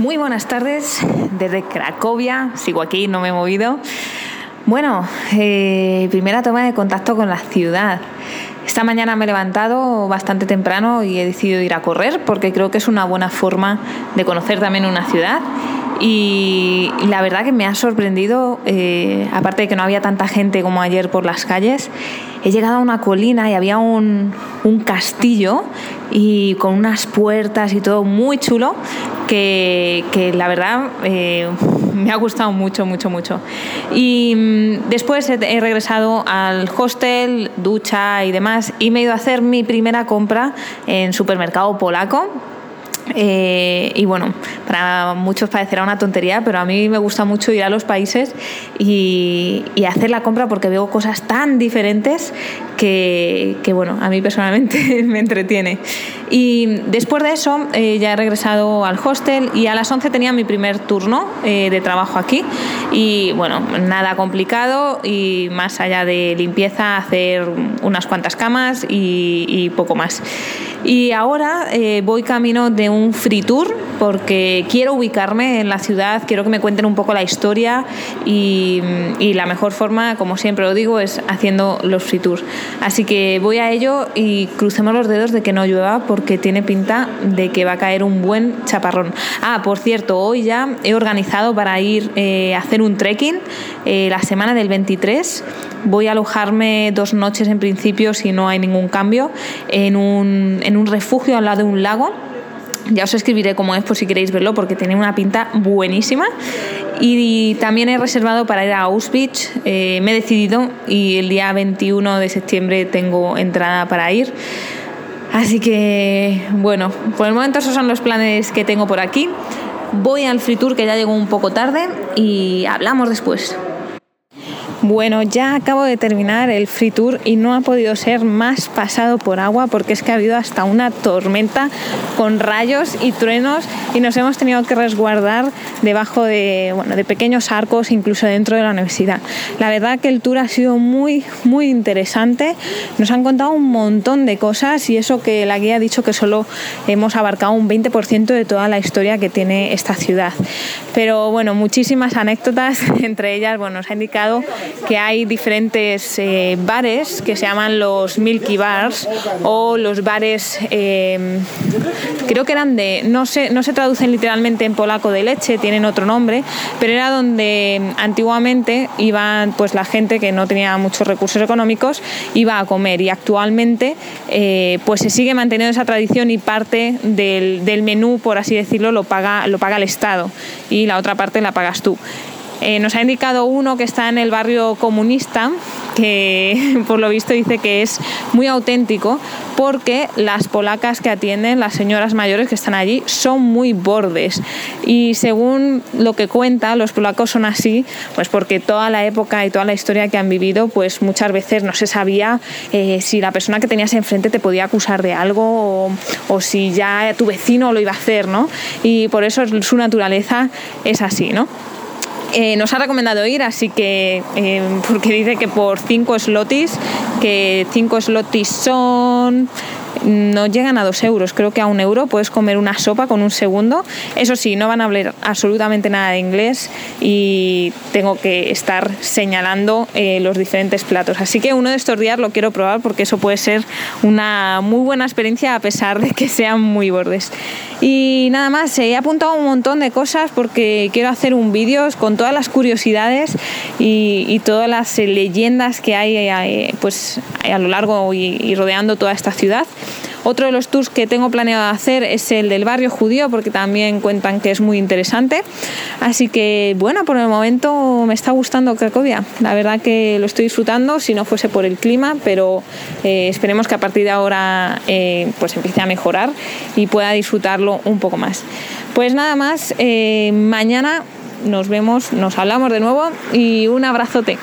Muy buenas tardes desde Cracovia, sigo aquí, no me he movido. Bueno, eh, primera toma de contacto con la ciudad. Esta mañana me he levantado bastante temprano y he decidido ir a correr porque creo que es una buena forma de conocer también una ciudad. Y la verdad que me ha sorprendido, eh, aparte de que no había tanta gente como ayer por las calles, he llegado a una colina y había un, un castillo y con unas puertas y todo muy chulo que, la verdad eh, me ha gustado mucho, mucho, mucho. Y mm, después he, regresado al hostel, ducha y demás y me he ido a hacer mi primera compra en supermercado polaco eh, y bueno, para muchos parecerá una tontería, pero a mí me gusta mucho ir a los países y hacer la compra porque veo cosas tan diferentes que, bueno, a mí personalmente me entretiene. Y después de eso eh, ya he regresado al hostel y a las 11 tenía mi primer turno eh, de trabajo aquí. Y bueno, nada complicado y más allá de limpieza, hacer unas cuantas camas y, y poco más. Y ahora eh, voy camino de un free tour porque quiero ubicarme en la ciudad, quiero que me cuenten un poco la historia y, y la mejor forma, como siempre lo digo, es haciendo los free tours. Así que voy a ello y crucemos los dedos de que no llueva porque tiene pinta de que va a caer un buen chaparrón. Ah, por cierto, hoy ya he organizado para ir eh, a hacer un trekking eh, la semana del 23. Voy a alojarme dos noches en principio si no hay ningún cambio en un, en un refugio al lado de un lago ya os escribiré cómo es por si queréis verlo porque tiene una pinta buenísima. Y también he reservado para ir a Auschwitz. Eh, me he decidido y el día 21 de septiembre tengo entrada para ir. Así que, bueno, por el momento esos son los planes que tengo por aquí. Voy al free tour que ya llegó un poco tarde y hablamos después. Bueno, ya acabo de terminar el free tour y no ha podido ser más pasado por agua porque es que ha habido hasta una tormenta con rayos y truenos y nos hemos tenido que resguardar debajo de, bueno, de pequeños arcos, incluso dentro de la universidad. La verdad que el tour ha sido muy, muy interesante. Nos han contado un montón de cosas y eso que la guía ha dicho que solo hemos abarcado un 20% de toda la historia que tiene esta ciudad. Pero bueno, muchísimas anécdotas, entre ellas, bueno, nos ha indicado que hay diferentes eh, bares que se llaman los Milky Bars o los bares, eh, creo que eran de, no se, no se traducen literalmente en polaco de leche, tienen otro nombre, pero era donde antiguamente iban pues la gente que no tenía muchos recursos económicos iba a comer y actualmente eh, pues se sigue manteniendo esa tradición y parte del, del menú, por así decirlo, lo paga, lo paga el Estado y la otra parte la pagas tú. Eh, nos ha indicado uno que está en el barrio comunista, que por lo visto dice que es muy auténtico porque las polacas que atienden, las señoras mayores que están allí, son muy bordes. Y según lo que cuenta, los polacos son así, pues porque toda la época y toda la historia que han vivido, pues muchas veces no se sabía eh, si la persona que tenías enfrente te podía acusar de algo o, o si ya tu vecino lo iba a hacer, ¿no? Y por eso su naturaleza es así, ¿no? Eh, nos ha recomendado ir, así que, eh, porque dice que por 5 slotis, que 5 slotis son no llegan a dos euros, creo que a un euro puedes comer una sopa con un segundo. Eso sí, no van a hablar absolutamente nada de inglés y tengo que estar señalando eh, los diferentes platos. Así que uno de estos días lo quiero probar porque eso puede ser una muy buena experiencia a pesar de que sean muy bordes. Y nada más, he apuntado un montón de cosas porque quiero hacer un vídeo con todas las curiosidades y, todas las leyendas que hay eh, pues, a lo largo y rodeando toda esta ciudad. Otro de los tours que tengo planeado hacer es el del barrio judío, porque también cuentan que es muy interesante. Así que, bueno, por el momento me está gustando Cracovia. La verdad que lo estoy disfrutando, si no fuese por el clima, pero eh, esperemos que a partir de ahora eh, pues empiece a mejorar y pueda disfrutarlo un poco más. Pues nada más, eh, mañana nos vemos, nos hablamos de nuevo y un abrazote.